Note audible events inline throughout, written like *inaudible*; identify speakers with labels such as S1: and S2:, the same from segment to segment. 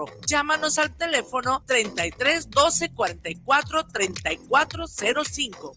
S1: ahorro. Llámanos al teléfono 33 12 44 34 05.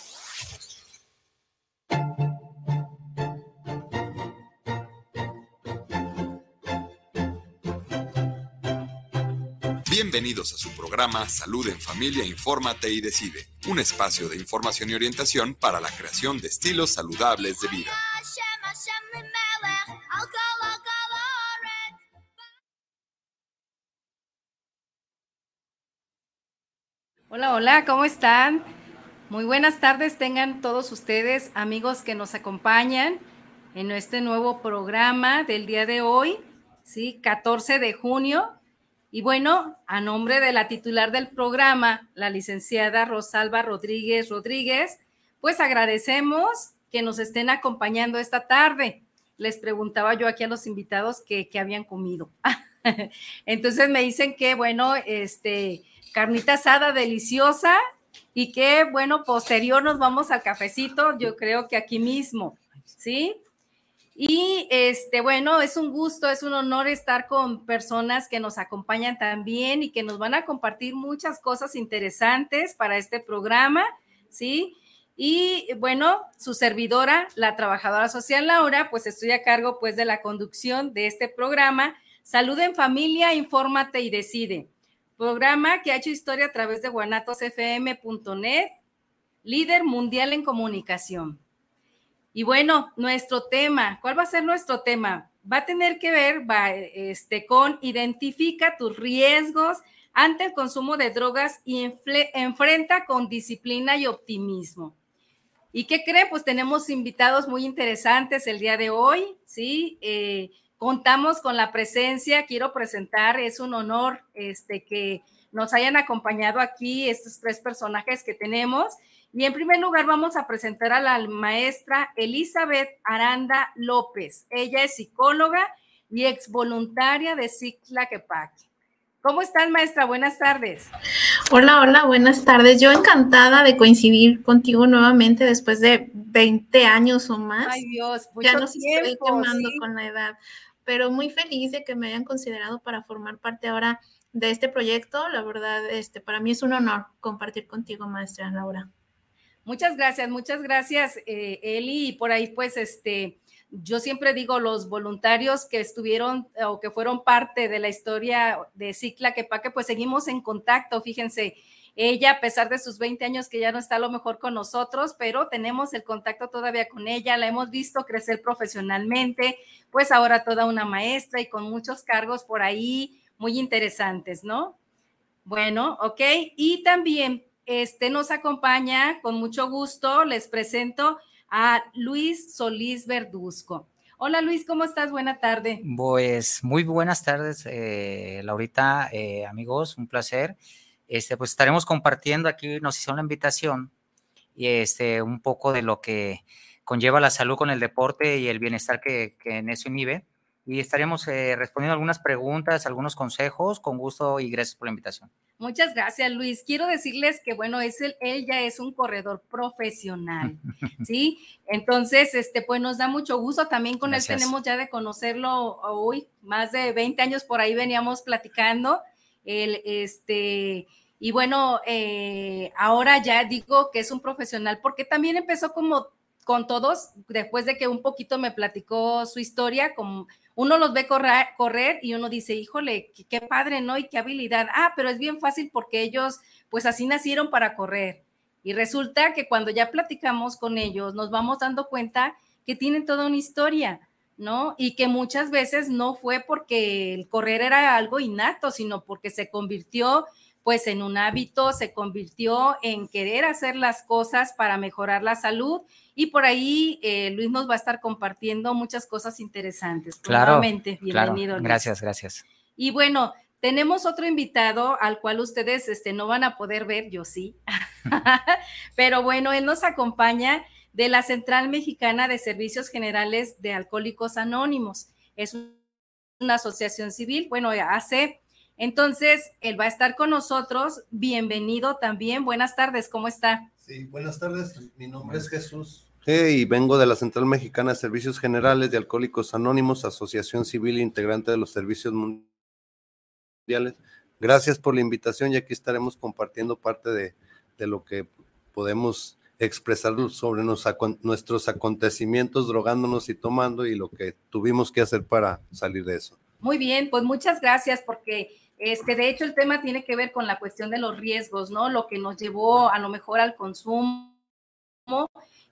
S2: Bienvenidos a su programa Salud en Familia, Infórmate y Decide, un espacio de información y orientación para la creación de estilos saludables de vida.
S3: Hola, hola, ¿cómo están? Muy buenas tardes tengan todos ustedes, amigos que nos acompañan en este nuevo programa del día de hoy, ¿sí? 14 de junio y bueno, a nombre de la titular del programa, la licenciada Rosalba Rodríguez Rodríguez, pues agradecemos que nos estén acompañando esta tarde. Les preguntaba yo aquí a los invitados que, habían comido. *laughs* Entonces me dicen que, bueno, este, carnita asada deliciosa y que, bueno, posterior nos vamos al cafecito, yo creo que aquí mismo, ¿sí? Y este, bueno, es un gusto, es un honor estar con personas que nos acompañan también y que nos van a compartir muchas cosas interesantes para este programa, ¿sí? Y bueno, su servidora, la trabajadora social Laura, pues estoy a cargo pues de la conducción de este programa. Salud en familia, infórmate y decide. Programa que ha hecho historia a través de guanatosfm.net, líder mundial en comunicación. Y bueno, nuestro tema, ¿cuál va a ser nuestro tema? Va a tener que ver va, este, con identifica tus riesgos ante el consumo de drogas y enfrenta con disciplina y optimismo. ¿Y qué cree? Pues tenemos invitados muy interesantes el día de hoy, ¿sí? Eh, contamos con la presencia, quiero presentar, es un honor este, que nos hayan acompañado aquí estos tres personajes que tenemos. Y en primer lugar vamos a presentar a la maestra Elizabeth Aranda López. Ella es psicóloga y ex voluntaria de Cicla Quepaque. ¿Cómo estás, maestra? Buenas tardes.
S4: Hola, hola, buenas tardes. Yo encantada de coincidir contigo nuevamente después de 20 años o más.
S3: Ay, Dios,
S4: ya no estoy quemando con la edad, pero muy feliz de que me hayan considerado para formar parte ahora de este proyecto. La verdad, este, para mí es un honor compartir contigo, maestra Laura.
S3: Muchas gracias, muchas gracias, eh, Eli. Y por ahí, pues, este, yo siempre digo, los voluntarios que estuvieron o que fueron parte de la historia de Cicla Quepaque, pues seguimos en contacto. Fíjense, ella, a pesar de sus 20 años, que ya no está a lo mejor con nosotros, pero tenemos el contacto todavía con ella, la hemos visto crecer profesionalmente, pues ahora toda una maestra y con muchos cargos por ahí muy interesantes, ¿no? Bueno, ok. Y también este nos acompaña con mucho gusto. Les presento a Luis Solís Verduzco. Hola Luis, ¿cómo estás? Buena tarde.
S5: Pues muy buenas tardes, eh, Laurita, eh, amigos, un placer. Este, pues estaremos compartiendo aquí, nos hizo una invitación y este, un poco de lo que conlleva la salud con el deporte y el bienestar que, en eso inhibe. Y estaremos eh, respondiendo algunas preguntas, algunos consejos, con gusto y gracias por la invitación.
S3: Muchas gracias, Luis. Quiero decirles que, bueno, es el, él ya es un corredor profesional, *laughs* ¿sí? Entonces, este, pues nos da mucho gusto. También con él tenemos ya de conocerlo hoy, más de 20 años por ahí veníamos platicando. El, este, y bueno, eh, ahora ya digo que es un profesional porque también empezó como con todos, después de que un poquito me platicó su historia, como uno los ve correr, y uno dice, híjole, qué, qué, padre, ¿no? Y qué habilidad. Ah, pero es bien fácil porque ellos, pues así nacieron para correr. Y resulta que cuando ya platicamos con ellos, nos vamos dando cuenta que tienen toda una historia, ¿no? Y que muchas veces no fue porque el correr era algo innato, sino porque se convirtió pues en un hábito, se convirtió en querer hacer las cosas para mejorar la salud y por ahí eh, Luis nos va a estar compartiendo muchas cosas interesantes.
S5: Claro, bienvenido. Gracias, gracias.
S3: Y bueno, tenemos otro invitado al cual ustedes este, no van a poder ver, yo sí, *laughs* pero bueno, él nos acompaña de la Central Mexicana de Servicios Generales de Alcohólicos Anónimos. Es una asociación civil, bueno, hace, entonces él va a estar con nosotros. Bienvenido también, buenas tardes, ¿cómo está?
S6: Sí, buenas tardes, mi nombre es Jesús y vengo de la Central Mexicana de Servicios Generales de Alcohólicos Anónimos, Asociación Civil integrante de los Servicios Mundiales Gracias por la invitación y aquí estaremos compartiendo parte de, lo que podemos expresar sobre nuestros acontecimientos drogándonos y tomando y lo que tuvimos que hacer para salir de eso.
S3: Muy bien, pues muchas gracias porque este, de hecho el tema tiene que ver con la cuestión de los riesgos, ¿no? Lo que nos llevó a lo mejor al consumo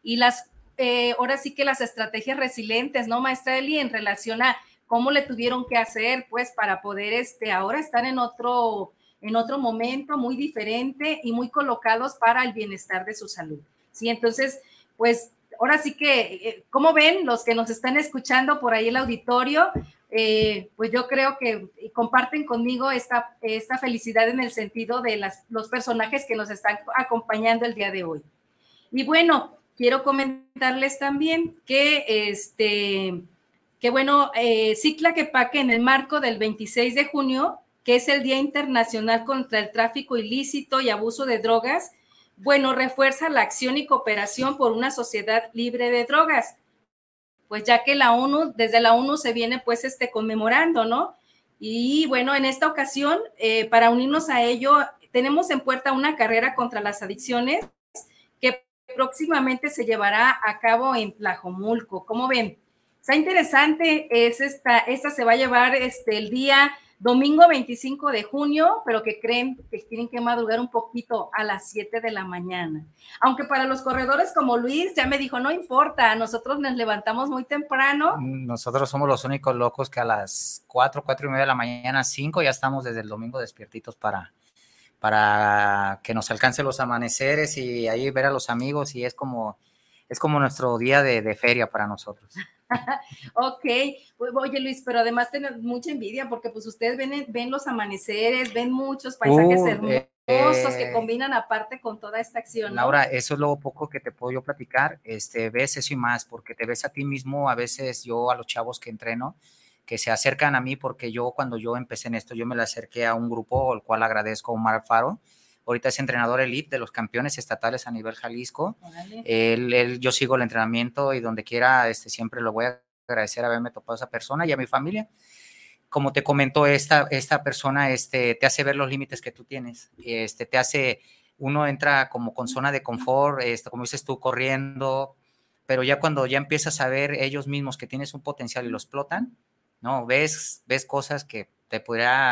S3: y las, eh, ahora sí que las estrategias resilientes, ¿no, maestra Eli, en relación a cómo le tuvieron que hacer, pues, para poder, este, ahora estar en otro, en otro momento muy diferente y muy colocados para el bienestar de su salud. Sí, entonces, pues, ahora sí que, eh, como ven los que nos están escuchando por ahí el auditorio? Eh, pues yo creo que comparten conmigo esta, esta felicidad en el sentido de las, los personajes que nos están acompañando el día de hoy. Y bueno, quiero comentarles también que este que bueno, eh, Cicla Quepaque en el marco del 26 de junio, que es el Día Internacional contra el Tráfico Ilícito y Abuso de Drogas, bueno, refuerza la acción y cooperación por una sociedad libre de drogas, pues ya que la ONU, desde la ONU se viene pues este conmemorando, ¿no? Y bueno, en esta ocasión, eh, para unirnos a ello, tenemos en puerta una carrera contra las adicciones que próximamente se llevará a cabo en Tlajomulco. ¿Cómo ven? Está interesante, es esta, esta se va a llevar este, el día domingo 25 de junio, pero que creen que tienen que madrugar un poquito a las 7 de la mañana. Aunque para los corredores como Luis ya me dijo, no importa, nosotros nos levantamos muy temprano.
S5: Nosotros somos los únicos locos que a las 4, 4 y media de la mañana, 5 ya estamos desde el domingo despiertitos para, para que nos alcancen los amaneceres y ahí ver a los amigos y es como, es como nuestro día de, de feria para nosotros. *laughs*
S3: ok, oye Luis, pero además tienen mucha envidia porque pues ustedes ven, ven los amaneceres, ven muchos paisajes hermosos que eh, combinan aparte con toda esta acción.
S5: Laura, eso es lo poco que te puedo yo platicar, este, ves eso y más, porque te ves a ti mismo, a veces yo a los chavos que entreno, que se acercan a mí, porque yo cuando yo empecé en esto, yo me le acerqué a un grupo, al cual agradezco a Omar Alfaro, ahorita es entrenador elite de los campeones estatales a nivel Jalisco. Él, yo sigo el entrenamiento y donde quiera, este, siempre lo voy a agradecer haberme topado a esa persona y a mi familia. Como te comentó, esta, esta persona este, te hace ver los límites que tú tienes, este, te hace, uno entra como con zona de confort, este, como dices tú, corriendo, pero ya cuando ya empiezas a ver ellos mismos que tienes un potencial y lo explotan, ¿no? Ves, ves cosas que te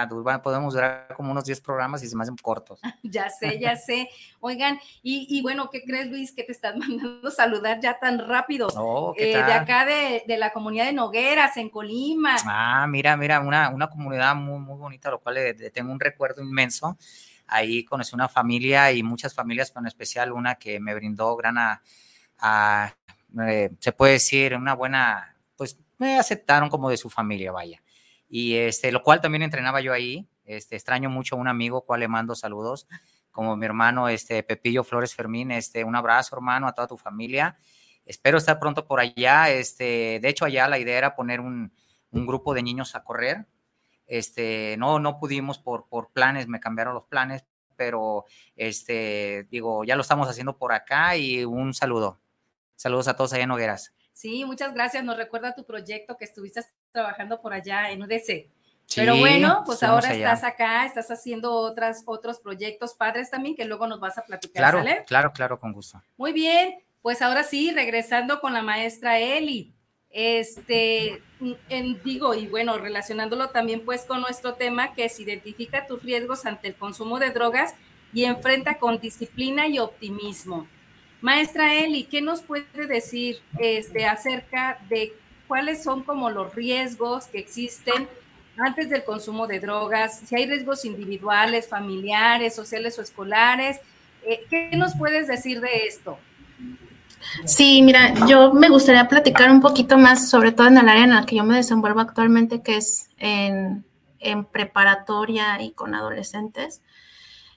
S5: durar, podemos durar como unos 10 programas y se me hacen cortos. *laughs*
S3: ya sé, *laughs* ya sé. Oigan, y, bueno, ¿qué crees, Luis, que te están *laughs* mandando saludar ya tan rápido?
S5: Oh,
S3: ¿qué eh, De acá de, la comunidad de Nogueras, en Colima.
S5: Ah, mira, mira, una, una comunidad muy, muy bonita, lo cual le, tengo un recuerdo inmenso. Ahí conocí una familia y muchas familias, pero en especial una que me brindó gran, a, eh, se puede decir, una buena, pues me aceptaron como de su familia, vaya y este, lo cual también entrenaba yo ahí. Este, extraño mucho a un amigo, cual le mando saludos, como mi hermano este, Pepillo Flores Fermín. Este, un abrazo, hermano, a toda tu familia. Espero estar pronto por allá. Este, de hecho, allá la idea era poner un, un grupo de niños a correr. Este, no, no pudimos por, por planes, me cambiaron los planes, pero este, digo, ya lo estamos haciendo por acá y un saludo. Saludos a todos allá en Hogueras.
S3: Sí, muchas gracias. Nos recuerda tu proyecto que estuviste trabajando por allá en UDC. Pero bueno, pues ahora estás acá, estás haciendo otras, otros proyectos padres también que luego nos vas a platicar.
S5: Claro, claro, claro, con gusto.
S3: Muy bien, pues ahora sí, regresando con la maestra Eli. Este, en, digo, y bueno, relacionándolo también pues con nuestro tema, que es identifica tus riesgos ante el consumo de drogas y enfrenta con disciplina y optimismo. Maestra Eli, ¿qué nos puede decir este, acerca de cuáles son como los riesgos que existen antes del consumo de drogas? Si hay riesgos individuales, familiares, sociales o escolares. Eh, ¿Qué nos puedes decir de esto?
S4: Sí, mira, yo me gustaría platicar un poquito más, sobre todo en el área en la que yo me desenvuelvo actualmente, que es en, en preparatoria y con adolescentes.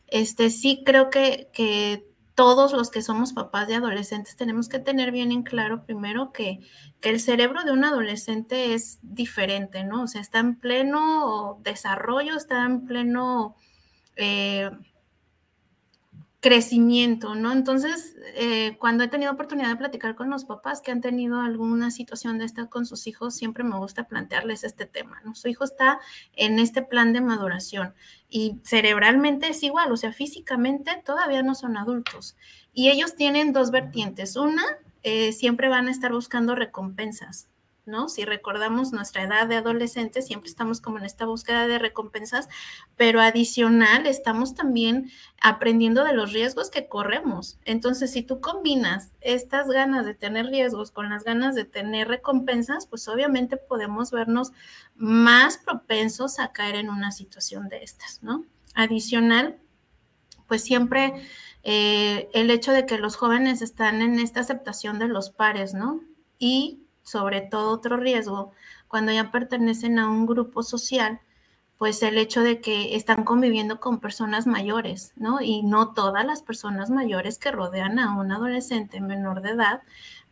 S4: Este, sí creo que, que todos los que somos papás de adolescentes tenemos que tener bien en claro primero que, el cerebro de un adolescente es diferente, ¿no? O sea, está en pleno desarrollo, está en pleno eh, crecimiento, ¿no? Entonces, eh, cuando he tenido oportunidad de platicar con los papás que han tenido alguna situación de esta con sus hijos, siempre me gusta plantearles este tema, ¿no? Su hijo está en este plan de maduración y cerebralmente es igual, o sea, físicamente todavía no son adultos. Y ellos tienen dos vertientes. Una, eh, siempre van a estar buscando recompensas, ¿no? Si recordamos nuestra edad de adolescente, siempre estamos como en esta búsqueda de recompensas, pero adicional estamos también aprendiendo de los riesgos que corremos. Entonces, si tú combinas estas ganas de tener riesgos con las ganas de tener recompensas, pues obviamente podemos vernos más propensos a caer en una situación de estas, ¿no? Adicional, pues siempre eh, el hecho de que los jóvenes están en esta aceptación de los pares, ¿no? Y sobre todo otro riesgo, cuando ya pertenecen a un grupo social, pues el hecho de que están conviviendo con personas mayores, ¿no? Y no todas las personas mayores que rodean a un adolescente menor de edad,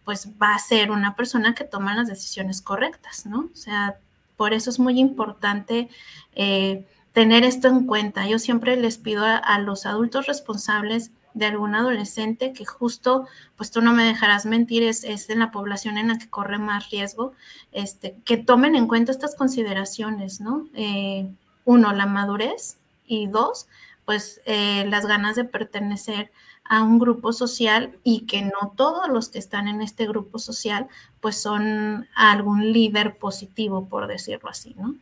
S4: pues va a ser una persona que toma las decisiones correctas, ¿no? O sea, por eso es muy importante eh, tener esto en cuenta. Yo siempre les pido a los adultos responsables de algún adolescente que justo, pues tú no me dejarás mentir, es, es en la población en la que corre más riesgo, este, que tomen en cuenta estas consideraciones, ¿no? Eh, uno, la madurez y dos, pues eh, las ganas de pertenecer a un grupo social y que no todos los que están en este grupo social pues son algún líder positivo, por decirlo así, ¿no?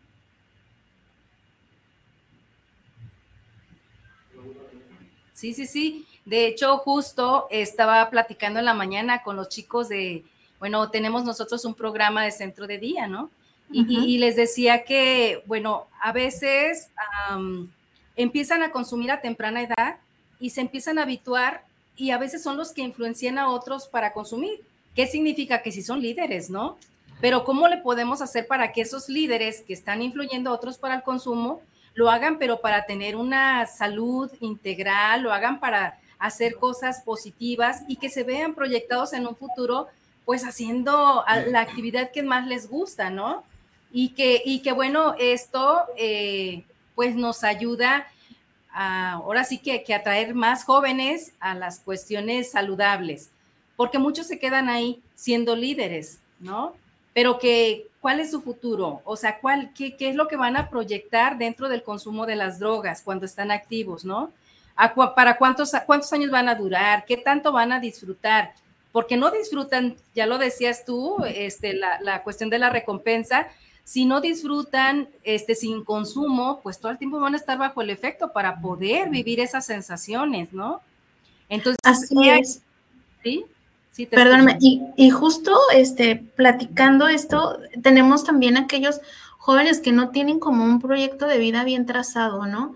S3: Sí, sí, sí. De hecho, justo estaba platicando en la mañana con los chicos de, bueno, tenemos nosotros un programa de centro de día, ¿no? Y, les decía que, bueno, a veces empiezan a consumir a temprana edad y se empiezan a habituar y a veces son los que influencian a otros para consumir. ¿Qué significa? Que si son líderes, ¿no? Pero ¿cómo le podemos hacer para que esos líderes que están influyendo a otros para el consumo lo hagan, pero para tener una salud integral, lo hagan para hacer cosas positivas y que se vean proyectados en un futuro, pues haciendo la actividad que más les gusta, ¿no? Y que, y que bueno, esto eh, pues nos ayuda a, ahora sí que, que atraer más jóvenes a las cuestiones saludables, porque muchos se quedan ahí siendo líderes, ¿no? Pero que, ¿cuál es su futuro? O sea, ¿cuál, qué, qué es lo que van a proyectar dentro del consumo de las drogas cuando están activos, ¿no? Para cuántos, cuántos años van a durar, qué tanto van a disfrutar, porque no disfrutan, ya lo decías tú, este, la, cuestión de la recompensa, si no disfrutan este, sin consumo, pues todo el tiempo van a estar bajo el efecto para poder vivir esas sensaciones, ¿no?
S4: Entonces, así es. ¿Sí? Sí, Perdóname, y, y, justo este, platicando esto, tenemos también aquellos jóvenes que no tienen como un proyecto de vida bien trazado, ¿no?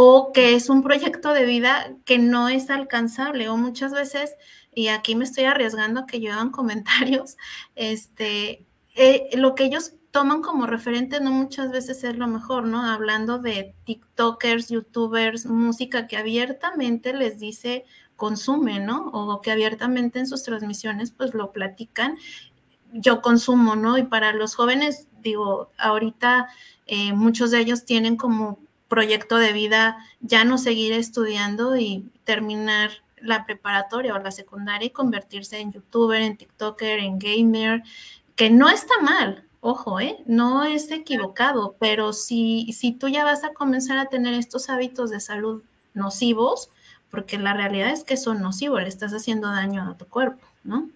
S4: O que es un proyecto de vida que no es alcanzable o muchas veces, y aquí me estoy arriesgando que llevan *laughs* comentarios, este, eh, lo que ellos toman como referente no muchas veces es lo mejor, ¿no? Hablando de TikTokers, YouTubers, música que abiertamente les dice consume, ¿no? O que abiertamente en sus transmisiones pues lo platican, yo consumo, ¿no? Y para los jóvenes, digo, ahorita eh, muchos de ellos tienen como proyecto de vida ya no seguir estudiando y terminar la preparatoria o la secundaria y convertirse en youtuber, en TikToker, en gamer, que no está mal, ojo, ¿eh? no es equivocado, pero si, si tú ya vas a comenzar a tener estos hábitos de salud nocivos, porque la realidad es que son nocivos, le estás haciendo daño a tu cuerpo, ¿no?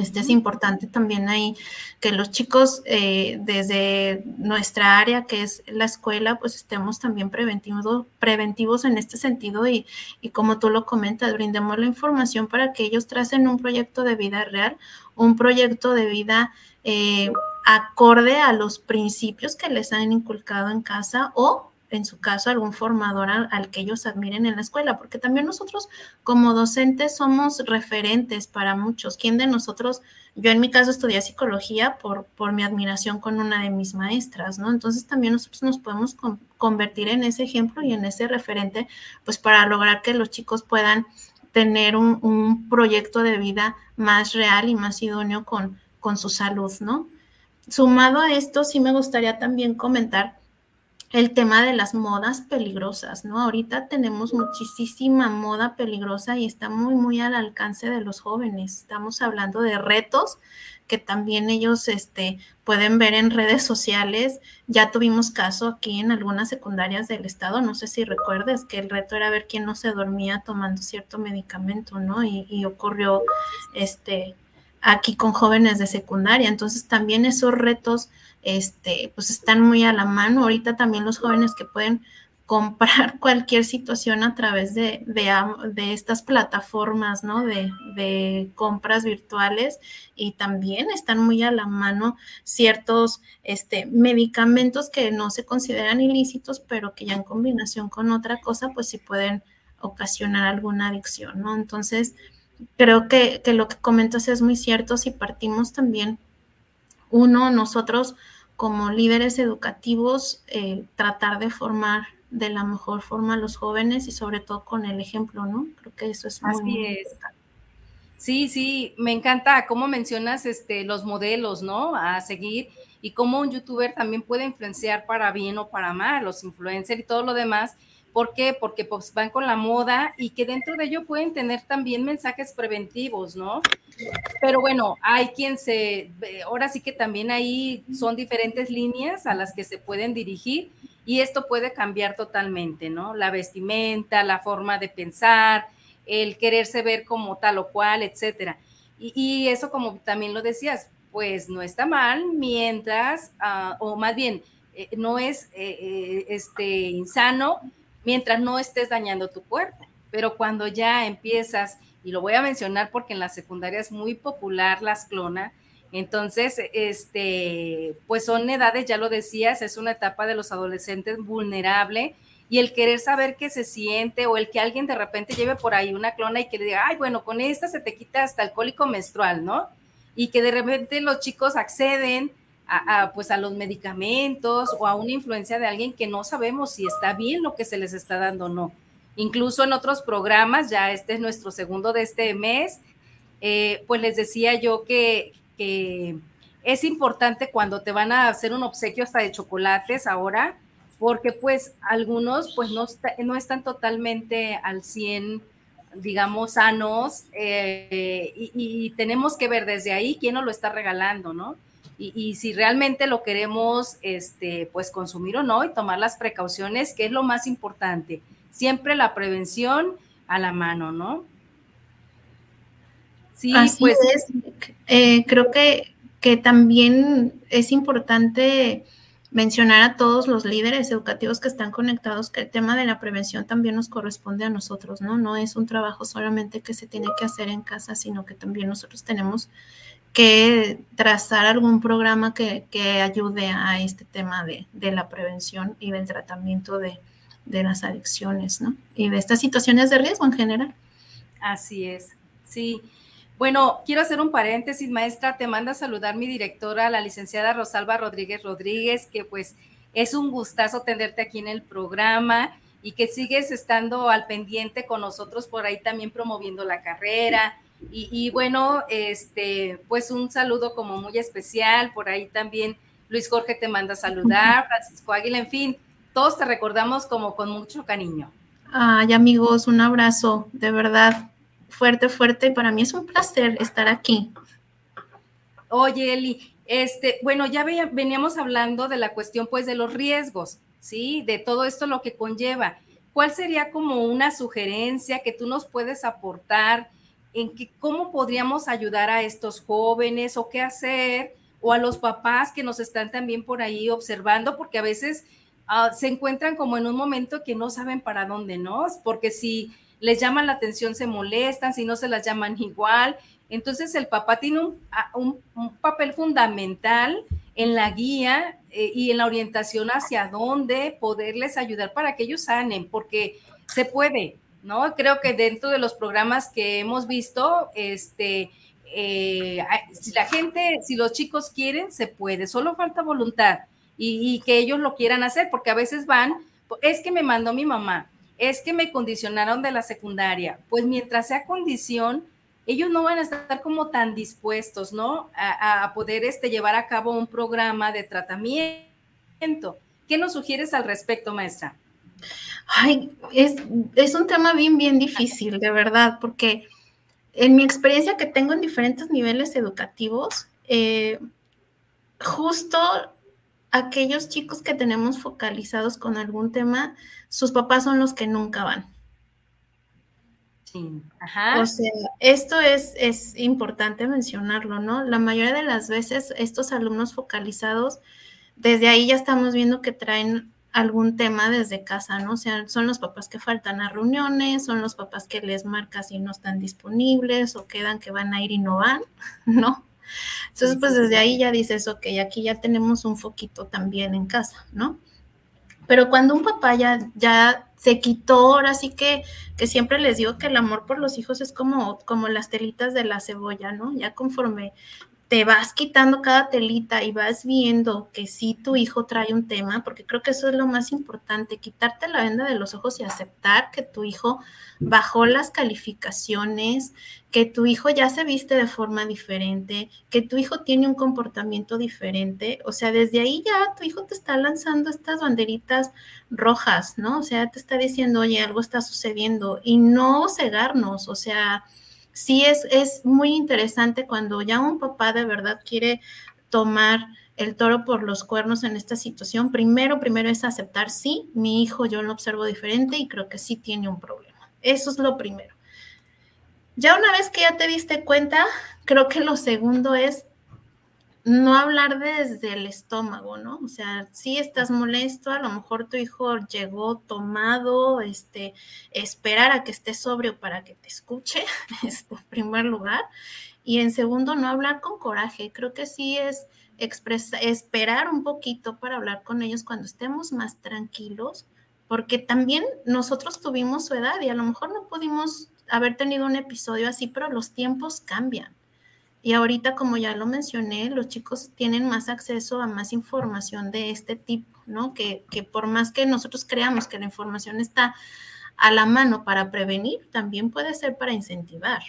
S4: Este es importante también ahí que los chicos eh, desde nuestra área, que es la escuela, pues estemos también preventivos, preventivos en este sentido y, y como tú lo comentas, brindemos la información para que ellos tracen un proyecto de vida real, un proyecto de vida eh, acorde a los principios que les han inculcado en casa o en su caso, algún formador al, que ellos admiren en la escuela, porque también nosotros como docentes somos referentes para muchos. ¿Quién de nosotros, yo en mi caso estudié psicología por, por mi admiración con una de mis maestras, ¿no? Entonces también nosotros nos podemos convertir en ese ejemplo y en ese referente, pues para lograr que los chicos puedan tener un, un proyecto de vida más real y más idóneo con, con su salud, ¿no? Sumado a esto, sí me gustaría también comentar el tema de las modas peligrosas, ¿no? Ahorita tenemos muchísima moda peligrosa y está muy, muy al alcance de los jóvenes. Estamos hablando de retos que también ellos este, pueden ver en redes sociales. Ya tuvimos caso aquí en algunas secundarias del estado, no sé si recuerdes que el reto era ver quién no se dormía tomando cierto medicamento, ¿no? Y, y ocurrió este, aquí con jóvenes de secundaria. Entonces también esos retos este, pues están muy a la mano. Ahorita también los jóvenes que pueden *laughs* comprar cualquier situación a través de, de, estas plataformas, ¿no? De, de, compras virtuales y también están muy a la mano ciertos este, medicamentos que no se consideran ilícitos, pero que ya en combinación con otra cosa, pues sí pueden ocasionar alguna adicción, ¿no? Entonces, creo que, que lo que comentas es muy cierto si partimos también uno, nosotros como líderes educativos, eh, tratar de formar de la mejor forma a los jóvenes y sobre todo con el ejemplo, ¿no? Creo que eso es muy, importante.
S3: Sí, sí, me encanta cómo mencionas este, los modelos, ¿no? A seguir y cómo un youtuber también puede influenciar para bien o para mal, los influencers y todo lo demás. ¿Por qué? Porque pues van con la moda y que dentro de ello pueden tener también mensajes preventivos, ¿no? Pero bueno, hay quien se, ahora sí que también ahí son diferentes líneas a las que se pueden dirigir y esto puede cambiar totalmente, ¿no? La vestimenta, la forma de pensar, el quererse ver como tal o cual, etcétera. Y, eso como también lo decías, pues no está mal mientras, ah, o más bien, eh, no es eh, eh, este, insano mientras no estés dañando tu cuerpo. Pero cuando ya empiezas, y lo voy a mencionar porque en la secundaria es muy popular las clonas, entonces, este, pues son edades, ya lo decías, es una etapa de los adolescentes vulnerable y el querer saber qué se siente o el que alguien de repente lleve por ahí una clona y que diga, ay, bueno, con esta se te quita hasta el cólico menstrual, ¿no? Y que de repente los chicos acceden pues a los medicamentos o a una influencia de alguien que no sabemos si está bien lo que se les está dando o no. Incluso en otros programas, ya este es nuestro segundo de este mes, eh, pues les decía yo que, es importante cuando te van a hacer un obsequio hasta de chocolates ahora, porque pues algunos pues no, no están totalmente al 100 digamos, sanos, eh, y, y, tenemos que ver desde ahí quién nos lo está regalando, ¿no? Y, si realmente lo queremos este, pues consumir o no y tomar las precauciones, que es lo más importante. Siempre la prevención a la mano, ¿no?
S4: Sí, pues es. Eh, creo que, que también es importante mencionar a todos los líderes educativos que están conectados que el tema de la prevención también nos corresponde a nosotros, ¿no? No es un trabajo solamente que se tiene que hacer en casa, sino que también nosotros tenemos que trazar algún programa que, ayude a este tema de, la prevención y del tratamiento de, las adicciones, ¿no? Y de estas situaciones de riesgo en general.
S3: Así es, sí. Bueno, quiero hacer un paréntesis, maestra, te manda a saludar mi directora, la licenciada Rosalba Rodríguez Rodríguez, que pues es un gustazo tenerte aquí en el programa y que sigues estando al pendiente con nosotros por ahí también promoviendo la carrera, y, bueno, este, pues un saludo como muy especial. Por ahí también Luis Jorge te manda a saludar, Francisco Águila, en fin, todos te recordamos como con mucho cariño.
S4: Ay, amigos, un abrazo, de verdad, fuerte, fuerte. Para mí es un placer estar aquí.
S3: Oye, Eli, este, bueno, ya veníamos hablando de la cuestión, pues, de los riesgos, ¿sí? De todo esto lo que conlleva. ¿Cuál sería como una sugerencia que tú nos puedes aportar? En que, cómo podríamos ayudar a estos jóvenes o qué hacer, o a los papás que nos están también por ahí observando, porque a veces ah, se encuentran como en un momento que no saben para dónde, ¿no? Porque si les llaman la atención se molestan, si no se las llaman igual. Entonces el papá tiene un, ah, papel fundamental en la guía eh, y en la orientación hacia dónde poderles ayudar para que ellos sanen, porque se puede, ¿no? Creo que dentro de los programas que hemos visto, este, eh, si la gente, si los chicos quieren, se puede, solo falta voluntad y, que ellos lo quieran hacer, porque a veces van, es que me mandó mi mamá, es que me condicionaron de la secundaria, pues mientras sea condición, ellos no van a estar como tan dispuestos, ¿no? A, poder este, llevar a cabo un programa de tratamiento. ¿Qué nos sugieres al respecto, maestra?
S4: Ay, es, es un tema bien, bien difícil, de verdad, porque en mi experiencia que tengo en diferentes niveles educativos, eh, justo aquellos chicos que tenemos focalizados con algún tema, sus papás son los que nunca van.
S3: Sí.
S4: O sea, esto es, es importante mencionarlo, ¿no? La mayoría de las veces estos alumnos focalizados, desde ahí ya estamos viendo que traen algún tema desde casa, ¿no? O sea, son los papás que faltan a reuniones, son los papás que les marcas si no están disponibles o quedan que van a ir y no van, *laughs* ¿no? Entonces, pues desde ahí ya dices, ok, aquí ya tenemos un foquito también en casa, ¿no? Pero cuando un papá ya, ya se quitó, ahora sí que, que siempre les digo que el amor por los hijos es como, como las telitas de la cebolla, ¿no? Ya conforme te vas quitando cada telita y vas viendo que sí tu hijo trae un tema, porque creo que eso es lo más importante, quitarte la venda de los ojos y aceptar que tu hijo bajó las calificaciones, que tu hijo ya se viste de forma diferente, que tu hijo tiene un comportamiento diferente. O sea, desde ahí ya tu hijo te está lanzando estas banderitas rojas, ¿no? O sea, te está diciendo, oye, algo está sucediendo y no cegarnos, o sea sí es, es muy interesante cuando ya un papá de verdad quiere tomar el toro por los cuernos en esta situación. Primero, primero es aceptar, sí, mi hijo yo lo observo diferente y creo que sí tiene un problema. Eso es lo primero. Ya una vez que ya te diste cuenta, creo que lo segundo es no hablar desde el estómago, ¿no? O sea, si estás molesto, a lo mejor tu hijo llegó tomado, este, esperar a que esté sobrio para que te escuche, *laughs* este, en primer lugar. Y en segundo, no hablar con coraje. Creo que sí es esperar un poquito para hablar con ellos cuando estemos más tranquilos, porque también nosotros tuvimos su edad y a lo mejor no pudimos haber tenido un episodio así, pero los tiempos cambian. Y ahorita, como ya lo mencioné, los chicos tienen más acceso a más información de este tipo, ¿no? Que, por más que nosotros creamos que la información está a la mano para prevenir, también puede ser para incentivar.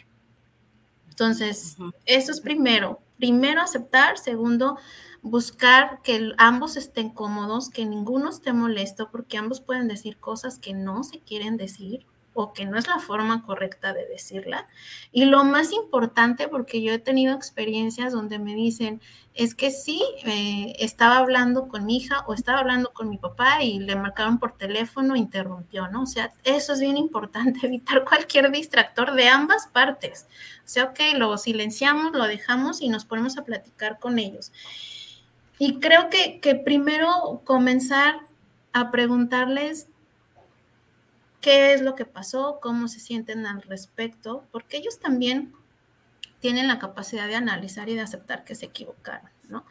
S4: Entonces, eso es primero. Primero, aceptar. Segundo, buscar que ambos estén cómodos, que ninguno esté molesto, porque ambos pueden decir cosas que no se quieren decir o que no es la forma correcta de decirla. Y lo más importante, porque yo he tenido experiencias donde me dicen, es que sí, eh, estaba hablando con mi hija o estaba hablando con mi papá y le marcaron por teléfono, interrumpió, ¿no? O sea, eso es bien importante, *laughs* evitar cualquier distractor de ambas partes. O sea, ok, lo silenciamos, lo dejamos y nos ponemos a platicar con ellos. Y creo que, que primero comenzar a preguntarles qué es lo que pasó, cómo se sienten al respecto, porque ellos también tienen la capacidad de analizar y de aceptar que se equivocaron, ¿no?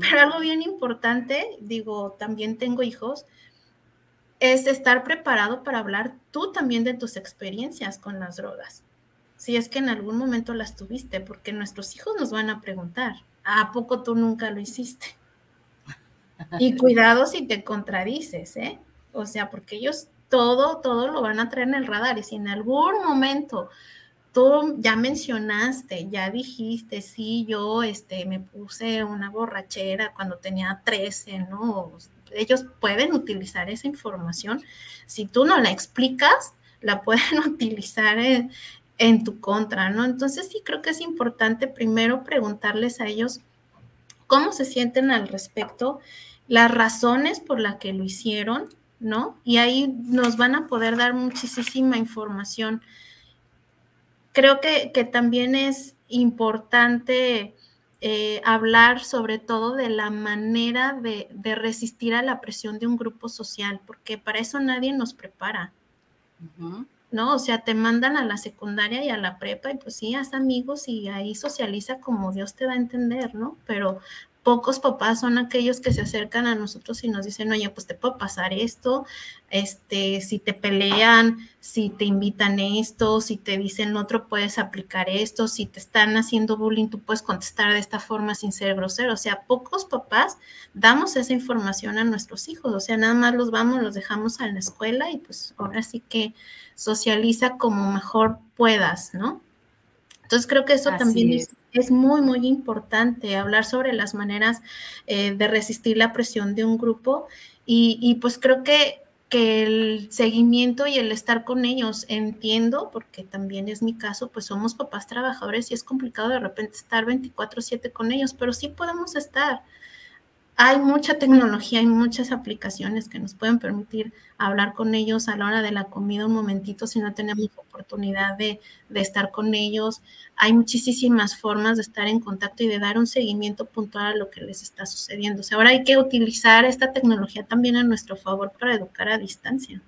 S4: Pero algo bien importante, digo, también tengo hijos, es estar preparado para hablar tú también de tus experiencias con las drogas. Si es que en algún momento las tuviste, porque nuestros hijos nos van a preguntar, ¿a poco tú nunca lo hiciste? *laughs* Y cuidado si te contradices, ¿eh? O sea, porque ellos todo, todo lo van a traer en el radar. Y si en algún momento tú ya mencionaste, ya dijiste, sí, yo este, me puse una borrachera cuando tenía 13, ¿no? Ellos pueden utilizar esa información. Si tú no la explicas, la pueden *laughs* utilizar en, en tu contra, ¿no? Entonces sí creo que es importante primero preguntarles a ellos cómo se sienten al respecto, las razones por las que lo hicieron, ¿no? Y ahí nos van a poder dar muchísima información. creo que, que también es importante eh, hablar sobre todo de la manera de, de, resistir a la presión de un grupo social, porque para eso nadie nos prepara. ¿No? O sea, te mandan a la secundaria y a la prepa y pues sí, haz amigos y ahí socializa como Dios te va a entender, ¿no? Pero pocos papás son aquellos que se acercan a nosotros y nos dicen, oye, pues te puede pasar esto, este, si te pelean, si te invitan esto, si te dicen otro, puedes aplicar esto, si te están haciendo bullying, tú puedes contestar de esta forma sin ser grosero. O sea, pocos papás damos esa información a nuestros hijos, o sea, nada más los vamos, los dejamos en la escuela y pues ahora sí que socializa como mejor puedas, ¿no? Entonces creo que eso también es. es. Muy, muy importante, hablar sobre las maneras eh, de resistir la presión de un grupo y, y, pues creo que, que el seguimiento y el estar con ellos, entiendo, porque también es mi caso, pues somos papás trabajadores y es complicado de repente estar 24/7 con ellos, pero sí podemos estar hay mucha tecnología, hay muchas aplicaciones que nos pueden permitir hablar con ellos a la hora de la comida un momentito si no tenemos oportunidad de, estar con ellos. Hay muchísimas formas de estar en contacto y de dar un seguimiento puntual a lo que les está sucediendo. O sea, ahora hay que utilizar esta tecnología también a nuestro favor para educar a distancia.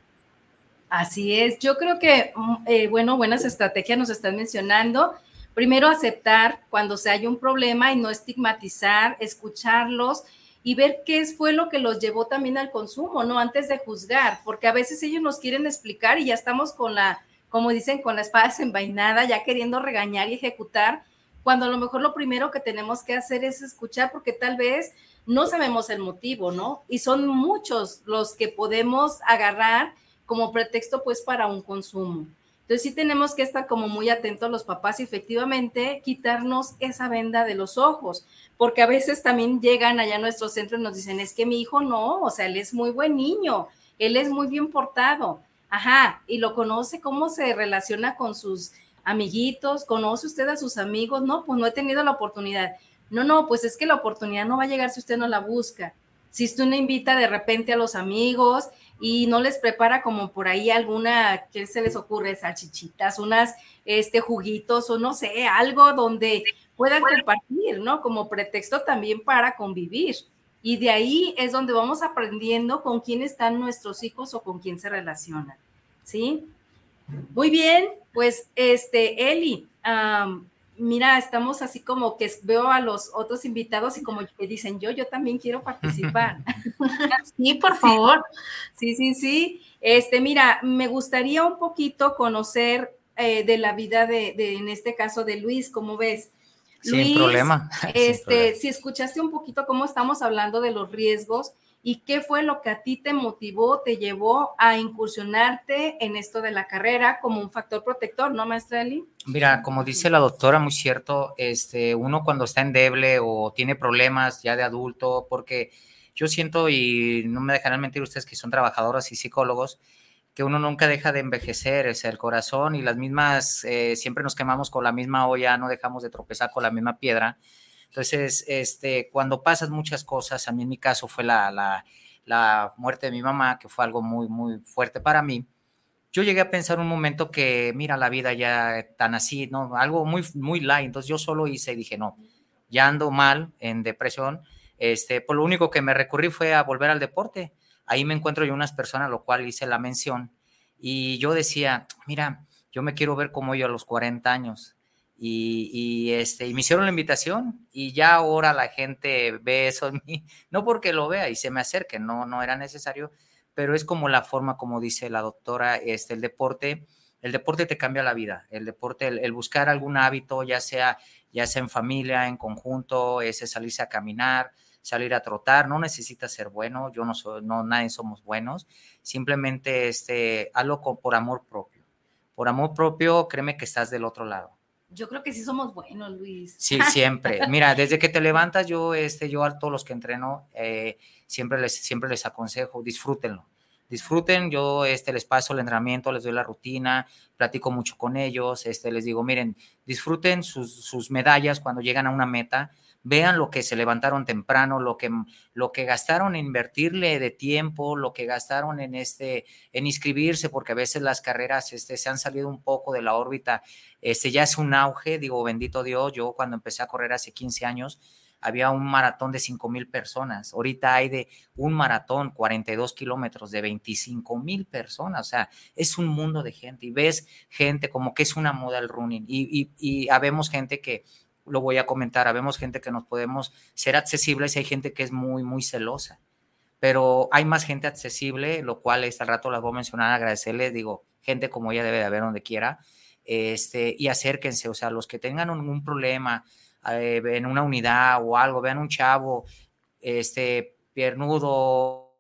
S3: Así es, yo creo que, mm, eh, bueno, buenas estrategias nos están mencionando. Primero, aceptar cuando se hay un problema y no estigmatizar, escucharlos y ver qué fue lo que los llevó también al consumo, ¿no? Antes de juzgar, porque a veces ellos nos quieren explicar y ya estamos con la, como dicen, con la espada desenvainada, ya queriendo regañar y ejecutar, cuando a lo mejor lo primero que tenemos que hacer es escuchar, porque tal vez no sabemos el motivo, ¿no? Y son muchos los que podemos agarrar como pretexto, pues, para un consumo. Entonces sí tenemos que estar como muy atentos los papás y efectivamente quitarnos esa venda de los ojos, porque a veces también llegan allá a nuestro centro y nos dicen, es que mi hijo no, o sea, él es muy buen niño, él es muy bien portado, ajá, y lo conoce, cómo se relaciona con sus amiguitos, conoce usted a sus amigos, no, pues no he tenido la oportunidad. No, no, pues es que la oportunidad no va a llegar si usted no la busca. Si usted no invita de repente a los amigos y no les prepara como por ahí alguna, ¿qué se les ocurre? Salchichitas, unas este, juguitos o no sé, algo donde puedan compartir, ¿no? Como pretexto también para convivir. Y de ahí es donde vamos aprendiendo con quién están nuestros hijos o con quién se relacionan, ¿sí? Muy bien, pues este, Eli, mira, estamos así como que veo a los otros invitados y como que dicen, yo, yo también quiero participar. *laughs*
S4: sí, por favor.
S3: Sí, sí, sí. Este, mira, me gustaría un poquito conocer eh, de la vida de, de, en este caso, de Luis, ¿cómo ves?
S5: Sin problema. *laughs*
S3: Este,
S5: Sin problema.
S3: si escuchaste un poquito cómo estamos hablando de los riesgos, ¿Y qué fue lo que a ti te motivó, te llevó a incursionarte en esto de la carrera como un factor protector, ¿no, maestra Eli?
S5: Mira, como dice la doctora, muy cierto, este, uno cuando está endeble o tiene problemas ya de adulto, porque yo siento, y no me dejarán mentir ustedes que son trabajadoras y psicólogos, que uno nunca deja de envejecer, es el corazón y las mismas, eh, siempre nos quemamos con la misma olla, no dejamos de tropezar con la misma piedra entonces, este, cuando pasas muchas cosas, a mí en mi caso fue la, la, muerte de mi mamá, que fue algo muy, muy fuerte para mí. Yo llegué a pensar un momento que, mira, la vida ya tan así, ¿no? Algo muy, muy light. Entonces yo solo hice y dije, no, ya ando mal, en depresión. Este, por lo único que me recurrí fue a volver al deporte. Ahí me encuentro yo unas personas, lo cual hice la mención. Y yo decía, mira, yo me quiero ver como yo a los 40 años. Y, este, y me hicieron la invitación y ya ahora la gente ve eso en mí, *laughs* no porque lo vea y se me acerque, no, no era necesario, pero es como la forma, como dice la doctora, este, el deporte, el deporte te cambia la vida, el deporte, el, buscar algún hábito, ya sea, ya sea en familia, en conjunto, ese salirse a caminar, salir a trotar, no necesitas ser bueno, yo no soy, no, nadie somos buenos, simplemente este, hazlo por amor propio. Por amor propio, créeme que estás del otro lado
S3: yo creo que sí somos buenos, Luis.
S5: Sí, *laughs* siempre. Mira, desde que te levantas, yo, este, yo a todos los que entreno, eh, siempre, les, siempre les aconsejo, disfrútenlo. Disfruten, yo este, les paso el entrenamiento, les doy la rutina, platico mucho con ellos, este, les digo, miren, disfruten sus, sus medallas cuando llegan a una meta, vean lo que se levantaron temprano, lo que, lo que gastaron en invertirle de tiempo, lo que gastaron en, este, en inscribirse, porque a veces las carreras este, se han salido un poco de la órbita. Este ya es un auge, digo, bendito Dios, yo cuando empecé a correr hace 15 años, había un maratón de 5 mil personas. Ahorita hay de un maratón, 42 kilómetros, de 25 mil personas. O sea, es un mundo de gente y ves gente como que es una moda el running y, y, y habemos gente que, lo voy a comentar, habemos gente que nos podemos ser accesibles y hay gente que es muy, muy celosa. Pero hay más gente accesible, lo cual este rato las voy a mencionar, agradecerles, digo, gente como ella debe de haber donde quiera, este, y acérquense, o sea, los que tengan un, problema eh, en una unidad o algo, vean un chavo, este, piernudo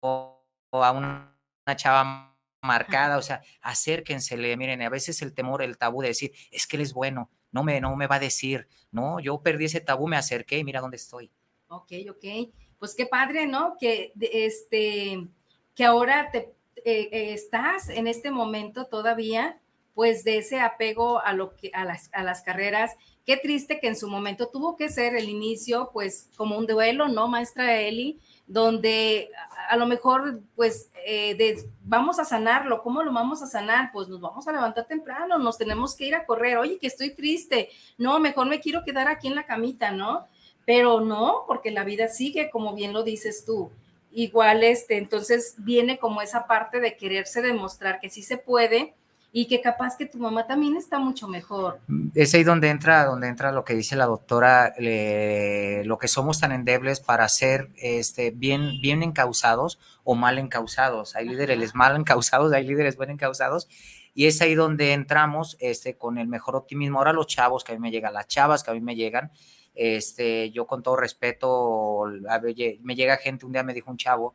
S5: o, a una, chava marcada, o sea, acérquensele, miren, a veces el temor, el tabú de decir, es que él es bueno, no me, no me va a decir, no, yo perdí ese tabú, me acerqué y mira dónde estoy.
S3: Ok, ok, pues qué padre, ¿no? Que, este, que ahora te, eh, eh, estás en este momento todavía, pues de ese apego a, lo que, a, las, a las carreras. Qué triste que en su momento tuvo que ser el inicio, pues como un duelo, ¿no, maestra Eli? donde a lo mejor, pues, eh, vamos a sanarlo. ¿Cómo lo vamos a sanar? Pues nos vamos a levantar temprano, nos tenemos que ir a correr. Oye, que estoy triste. No, mejor me quiero quedar aquí en la camita, ¿no? Pero no, porque la vida sigue, como bien lo dices tú. Igual, este, entonces viene como esa parte de quererse demostrar que sí se puede, y que capaz que tu mamá también está mucho mejor.
S5: Es ahí donde entra, donde entra lo que dice la doctora, lo que somos tan endebles para ser este, bien, bien encausados o mal encausados. Hay líderes mal encausados, hay líderes bien encausados. Y es ahí donde entramos este, con el mejor optimismo. Ahora los chavos que a mí me llegan, las chavas que a mí me llegan, este, yo con todo respeto, me llega gente, un día me dijo un chavo,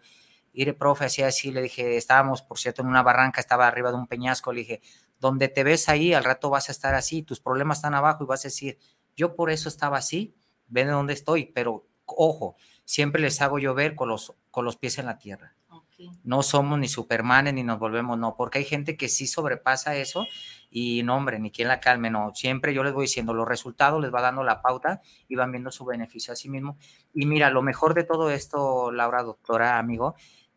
S5: Ire, profe, así, así, le dije, estábamos, por cierto, en una barranca, estaba arriba de un peñasco, le dije, donde te ves ahí, al rato vas a estar así, tus problemas están abajo y vas a decir, yo por eso estaba así, ven de dónde estoy, pero ojo, siempre les hago llover con los, con los pies en la tierra. No somos ni supermanes ni nos volvemos, no, porque hay gente que sí sobrepasa eso y no, hombre, ni quien la calme, no. Siempre yo les voy diciendo los resultados, les va dando la pauta y van viendo su beneficio a sí mismo. Y mira, lo mejor de todo esto, Laura, doctora, amigo,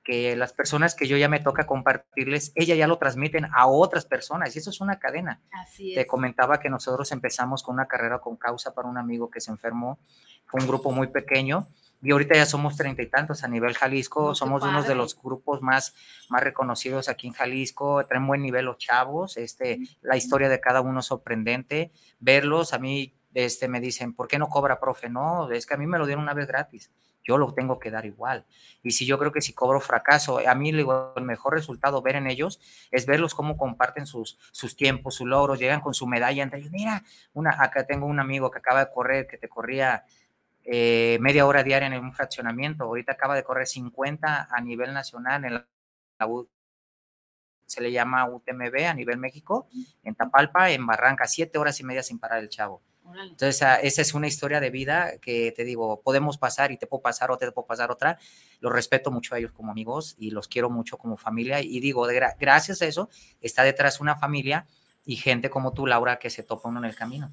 S5: que las personas que yo ya me toca compartirles, ella ya lo transmiten a otras personas y eso es una cadena.
S3: Así
S5: Te comentaba que nosotros empezamos con una carrera con causa para un amigo que se enfermó, fue un grupo muy pequeño y ahorita ya somos treinta y tantos a nivel Jalisco, somos uno de los grupos más, más reconocidos aquí en Jalisco, traen buen nivel los chavos, este, la historia de cada uno es sorprendente, verlos, a mí este, me dicen, ¿por qué no cobra, profe? No, es que a mí me lo dieron una vez gratis yo lo tengo que dar igual. Y si yo creo que si cobro fracaso, a mí el mejor resultado ver en ellos es verlos cómo comparten sus, sus tiempos, sus logros, llegan con su medalla entre. Mira, una, acá tengo un amigo que acaba de correr, que te corría eh, media hora diaria en un fraccionamiento, ahorita acaba de correr 50 a nivel nacional en la, se le llama UTMB a nivel México, en Tapalpa, en Barranca, siete horas y media sin parar el chavo. Entonces, esa es una historia de vida que te digo, podemos pasar y te puedo pasar otra, te puedo pasar otra. Los respeto mucho a ellos como amigos y los quiero mucho como familia. Y digo, gracias a eso está detrás una familia y gente como tú, Laura, que se topa uno en el camino.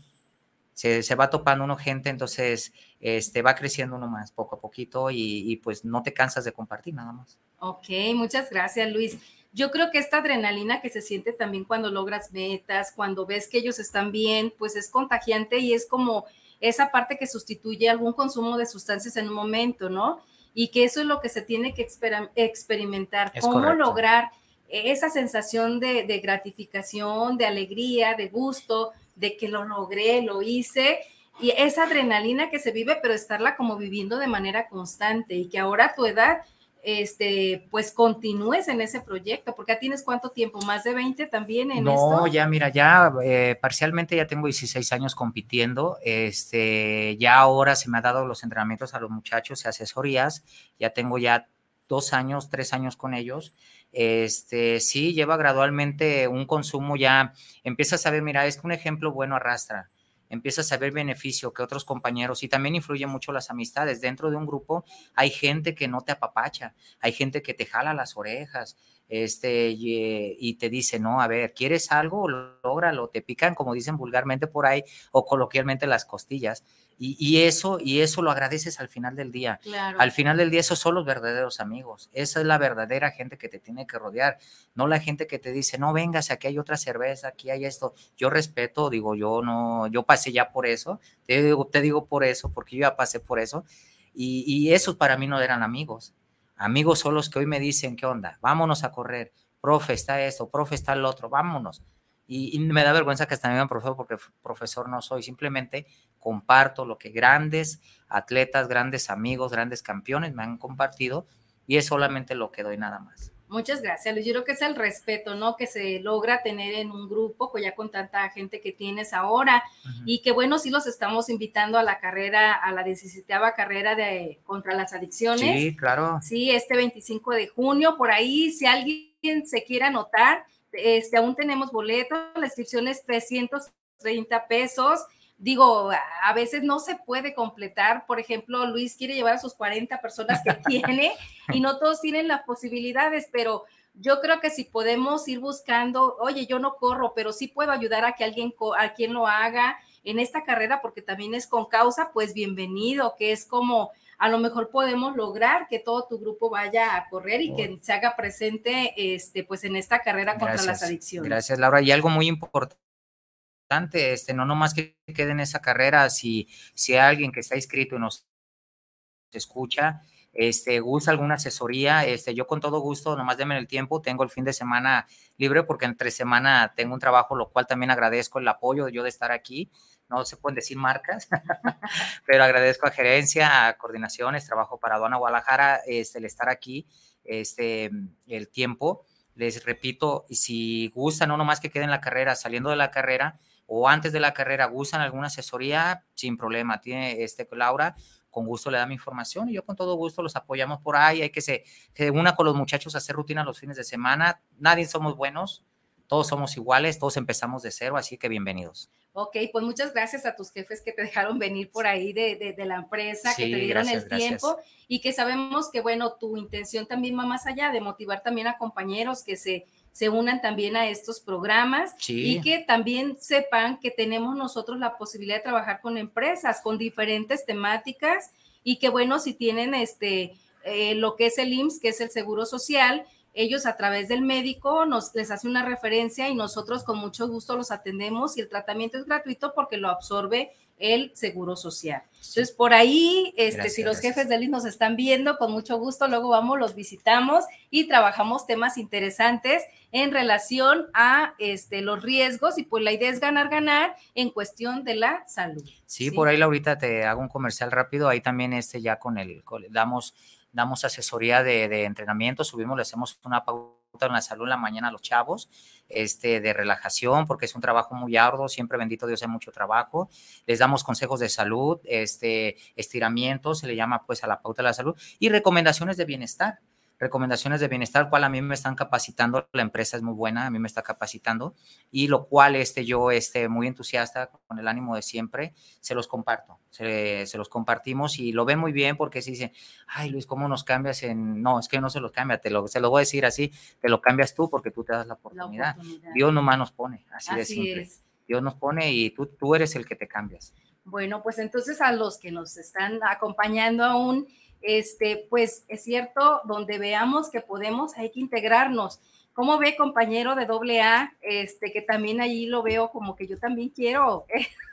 S5: Se, se va topando uno gente, entonces este, va creciendo uno más poco a poquito y, y pues no te cansas de compartir nada más.
S3: Ok, muchas gracias, Luis yo creo que esta adrenalina que se siente también cuando logras metas, cuando ves que ellos están bien, pues es contagiante y es como esa parte que sustituye algún consumo de sustancias en un momento, ¿no? Y que eso es lo que se tiene que experimentar, cómo lograr esa sensación de, de gratificación, de alegría, de gusto, de que lo logré, lo hice, y esa adrenalina que se vive, pero estarla como viviendo de manera constante y que ahora a tu edad este, pues continúes en ese proyecto, porque ya tienes cuánto tiempo, más de 20 también en esto.
S5: No, ya mira, ya eh, parcialmente ya tengo 16 años compitiendo, este, ya ahora se me ha dado los entrenamientos a los muchachos y asesorías, ya tengo ya dos años, tres años con ellos, este, sí, lleva gradualmente un consumo ya, empiezas a ver, mira, es un ejemplo bueno arrastra, empiezas a ver beneficio que otros compañeros y también influye mucho las amistades. Dentro de un grupo hay gente que no te apapacha, hay gente que te jala las orejas este, y, te dice, no, a ver, ¿quieres algo? Lógralo, te pican, como dicen vulgarmente por ahí o coloquialmente las costillas. Y, eso, y eso lo agradeces al final del día. Al final del día, esos son los verdaderos amigos. Esa es la verdadera gente que te tiene que rodear. No la gente que te dice, no vengas, aquí hay otra cerveza, aquí hay esto. Yo respeto, digo, yo no, yo pasé ya por eso. Te digo, te digo por eso, porque yo ya pasé por eso. Y, y esos para mí no eran amigos. Amigos son los que hoy me dicen, ¿qué onda? Vámonos a correr. Profe, está esto, profe, está el otro, vámonos y, me da vergüenza que hasta me digan profesor porque profesor no soy, simplemente comparto lo que grandes atletas, grandes amigos, grandes campeones me han compartido y es solamente lo que doy nada más.
S3: Muchas gracias, Luis. Yo creo que es el respeto, ¿no? Que se logra tener en un grupo, pues ya con tanta gente que tienes ahora. Y que bueno, sí los estamos invitando a la carrera, a la 17 carrera de contra las adicciones.
S5: Sí, claro.
S3: Sí, este 25 de junio, por ahí, si alguien se quiere anotar, este, aún tenemos boletos, la inscripción es 330 pesos. Digo, a veces no se puede completar. Por ejemplo, Luis quiere llevar a sus 40 personas que *laughs* tiene y no todos tienen las posibilidades, pero yo creo que si podemos ir buscando, oye, yo no corro, pero sí puedo ayudar a que alguien, a quien lo haga en esta carrera, porque también es con causa, pues bienvenido, que es como a lo mejor podemos lograr que todo tu grupo vaya a correr y que se haga presente este, pues en esta carrera contra las adicciones.
S5: Gracias, Laura. Y algo muy importante este, no nomás que quede en esa carrera, si, si hay alguien que está inscrito y nos escucha, este, gusta alguna asesoría, este, yo con todo gusto, nomás denme el tiempo, tengo el fin de semana libre porque entre semana tengo un trabajo, lo cual también agradezco el apoyo yo de estar aquí no se pueden decir marcas, *laughs* pero agradezco a gerencia, a coordinaciones, trabajo para Aduana Guadalajara, este, el estar aquí, este, el tiempo. Les repito, si gustan, no nomás que queden la carrera, saliendo de la carrera o antes de la carrera, gustan alguna asesoría, sin problema, tiene este Laura, con gusto le da mi información y yo con todo gusto los apoyamos por ahí. Hay que se, se una con los muchachos a hacer rutina los fines de semana. Nadie somos buenos, todos somos iguales, todos empezamos de cero, así que bienvenidos.
S3: Ok, pues muchas gracias a tus jefes que te dejaron venir por ahí de, la empresa, que te dieron el tiempo y que sabemos que, bueno, tu intención también va más allá de motivar también a compañeros que se, se unan también a estos programas y que también sepan que tenemos nosotros la posibilidad de trabajar con empresas, con diferentes temáticas y que, bueno, si tienen este, eh, lo que es el IMSS, que es el Seguro Social, ellos a través del médico nos les hace una referencia y nosotros con mucho gusto los atendemos y el tratamiento es gratuito porque lo absorbe el seguro social. Entonces, por ahí, este, si los jefes del INS nos están viendo, con mucho gusto, luego vamos, los visitamos y trabajamos temas interesantes en relación a este, los riesgos y pues la idea es ganar, ganar en cuestión de la salud.
S5: Sí, por ahí, Laurita, te hago un comercial rápido, ahí también este ya con el, damos damos asesoría de, entrenamiento, subimos, le hacemos una pauta en la salud en la mañana a los chavos, este, de relajación, porque es un trabajo muy arduo, siempre bendito Dios hay mucho trabajo, les damos consejos de salud, este, estiramientos, se le llama pues a la pauta de la salud, y recomendaciones de bienestar recomendaciones de bienestar, cual a mí me están capacitando, la empresa es muy buena, a mí me está capacitando, y lo cual este, yo este, muy entusiasta, con el ánimo de siempre, se los comparto, se, los compartimos y lo ven muy bien porque se dicen, ay Luis, ¿cómo nos cambias en...? No, es que no se los cambia, te lo, se lo voy a decir así, te lo cambias tú porque tú te das la oportunidad. Dios nomás nos pone, así, de simple. Dios nos pone y tú, tú eres el que te cambias.
S3: Bueno, pues entonces a los que nos están acompañando aún, este, pues es cierto, donde veamos que podemos, hay que integrarnos. ¿Cómo ve compañero de doble A? Este, que también allí lo veo como que yo también quiero. *laughs*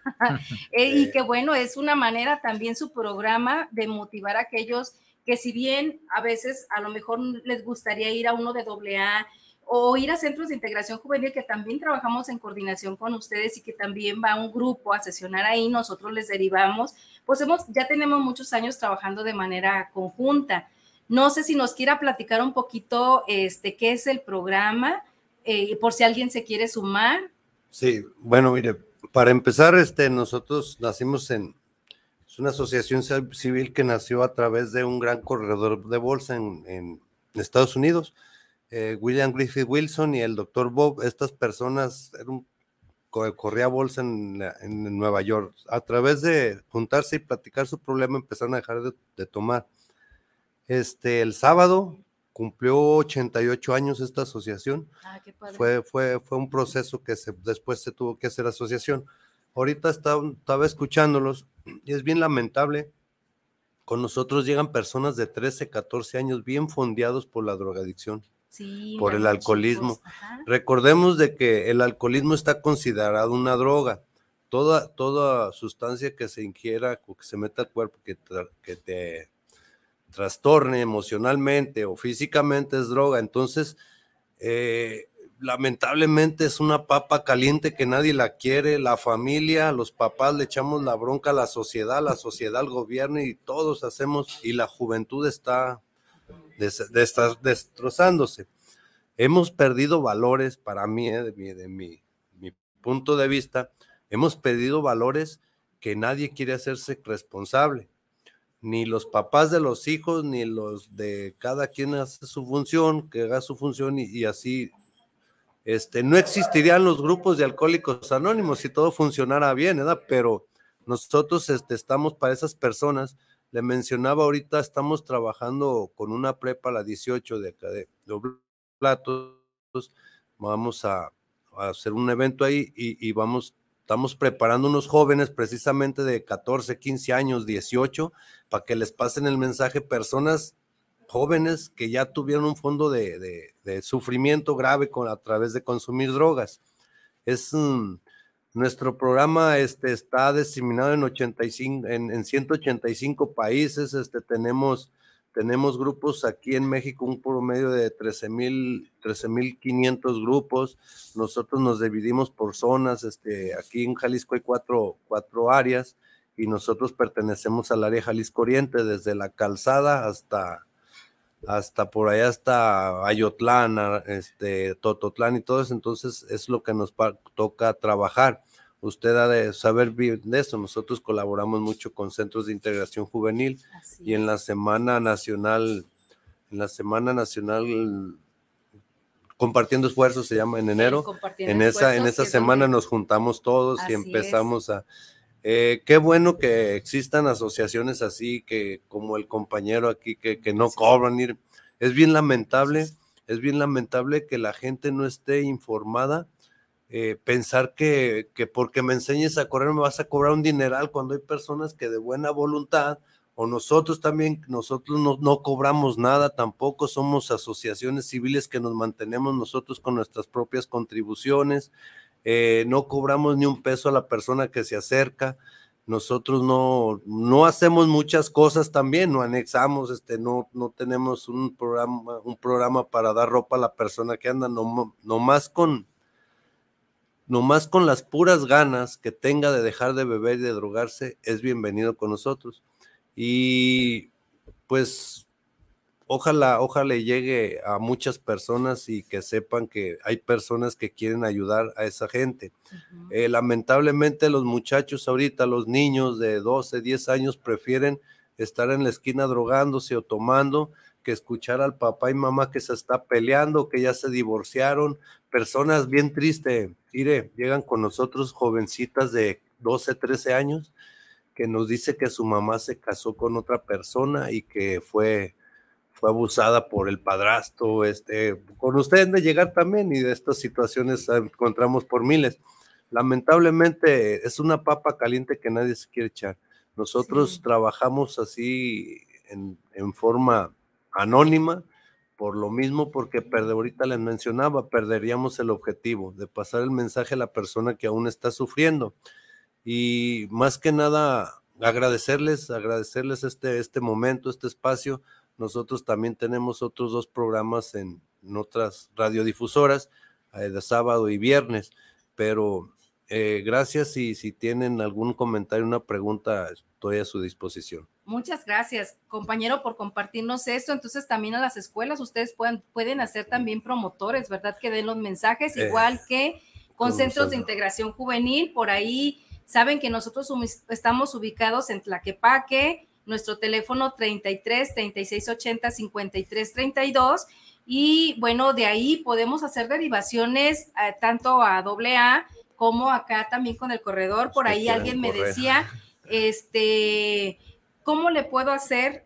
S3: Eh, y que bueno, es una manera también su programa de motivar a aquellos que si bien a veces a lo mejor les gustaría ir a uno de doble A, o ir a centros de integración juvenil que también trabajamos en coordinación con ustedes y que también va un grupo a sesionar ahí, nosotros les derivamos, pues hemos, ya tenemos muchos años trabajando de manera conjunta. No sé si nos quiera platicar un poquito este, qué es el programa eh, por si alguien se quiere sumar.
S6: Sí, bueno, mire, para empezar, este, nosotros nacimos en, es una asociación civil que nació a través de un gran corredor de bolsa en, en Estados Unidos eh, William Griffith Wilson y el doctor Bob, estas personas, eran corría bolsa en, Nueva York. A través de juntarse y platicar su problema, empezaron a dejar de, tomar. Este, el sábado cumplió 88 años esta asociación. Ah, fue, fue, fue un proceso que se, después se tuvo que hacer asociación. Ahorita estaba, estaba escuchándolos y es bien lamentable. Con nosotros llegan personas de 13, 14 años bien fondeados por la drogadicción, por el alcoholismo. Recordemos de que el alcoholismo está considerado una droga. Toda, toda sustancia que se ingiera o que se meta al cuerpo que, que te trastorne emocionalmente o físicamente es droga. Entonces, eh, lamentablemente es una papa caliente que nadie la quiere, la familia, los papás le echamos la bronca a la sociedad, la sociedad al gobierno y todos hacemos, y la juventud está destrozándose. Hemos perdido valores, para mí, eh, de, mi, de mi, mi punto de vista, hemos perdido valores que nadie quiere hacerse responsable ni los papás de los hijos, ni los de cada quien hace su función, que haga su función y, así este, no existirían los grupos de alcohólicos anónimos si todo funcionara bien, ¿verdad? Pero nosotros este, estamos para esas personas. Le mencionaba ahorita, estamos trabajando con una prepa, la 18 de acá de, Platos. Vamos a, hacer un evento ahí y, vamos Estamos preparando unos jóvenes precisamente de 14, 15 años, 18, para que les pasen el mensaje personas jóvenes que ya tuvieron un fondo de, sufrimiento grave con, a través de consumir drogas. Es nuestro programa este, está diseminado en, 85, en, en 185 países. Este, tenemos tenemos grupos aquí en México, un promedio de 13 mil 13.500 grupos. Nosotros nos dividimos por zonas. Este, aquí en Jalisco hay cuatro, cuatro áreas y nosotros pertenecemos al área Jalisco Oriente, desde la calzada hasta, hasta por allá hasta Ayotlán, este, Tototlán y todo eso. Entonces es lo que nos toca trabajar usted ha de saber de eso. Nosotros colaboramos mucho con centros de integración juvenil y en la Semana Nacional, en la Semana Nacional Compartiendo Esfuerzos se llama en enero. en esa, en esa semana nos juntamos todos y empezamos a... Eh, qué bueno que existan asociaciones así, que como el compañero aquí, que, que no cobran. Ir. Es bien lamentable, es bien lamentable que la gente no esté informada eh, pensar que, que, porque me enseñes a correr me vas a cobrar un dineral cuando hay personas que de buena voluntad o nosotros también, nosotros no, no, cobramos nada tampoco, somos asociaciones civiles que nos mantenemos nosotros con nuestras propias contribuciones, eh, no cobramos ni un peso a la persona que se acerca, nosotros no, no hacemos muchas cosas también, no anexamos, este, no, no tenemos un programa, un programa para dar ropa a la persona que anda, no, más con nomás con las puras ganas que tenga de dejar de beber y de drogarse, es bienvenido con nosotros. Y pues ojalá, ojalá llegue a muchas personas y que sepan que hay personas que quieren ayudar a esa gente. Eh, lamentablemente los muchachos ahorita, los niños de 12, 10 años prefieren estar en la esquina drogándose o tomando que escuchar al papá y mamá que se está peleando, que ya se divorciaron, personas bien tristes, llegan con nosotros jovencitas de 12, 13 años que nos dice que su mamá se casó con otra persona y que fue fue abusada por el padrastro, este, con ustedes de llegar también y de estas situaciones encontramos por miles. Lamentablemente es una papa caliente que nadie se quiere echar. Nosotros trabajamos así en, en forma anónima, por lo mismo, porque perder, ahorita les mencionaba, perderíamos el objetivo de pasar el mensaje a la persona que aún está sufriendo. Y más que nada, agradecerles, agradecerles este, este momento, este espacio. Nosotros también tenemos otros dos programas en, otras radiodifusoras, eh, de sábado y viernes, pero eh, gracias y si tienen algún comentario, una pregunta, estoy a su disposición.
S3: Muchas gracias, compañero, por compartirnos esto. Entonces, también a las escuelas, ustedes pueden, pueden hacer también promotores, ¿verdad? Que den los mensajes, igual que con centros de integración juvenil. Por ahí saben que nosotros estamos ubicados en Tlaquepaque, nuestro teléfono 33 36 80 53 32. Y bueno, de ahí podemos hacer derivaciones eh, tanto a AA como acá también con el corredor. Por ahí alguien me decía, este ¿cómo le puedo hacer?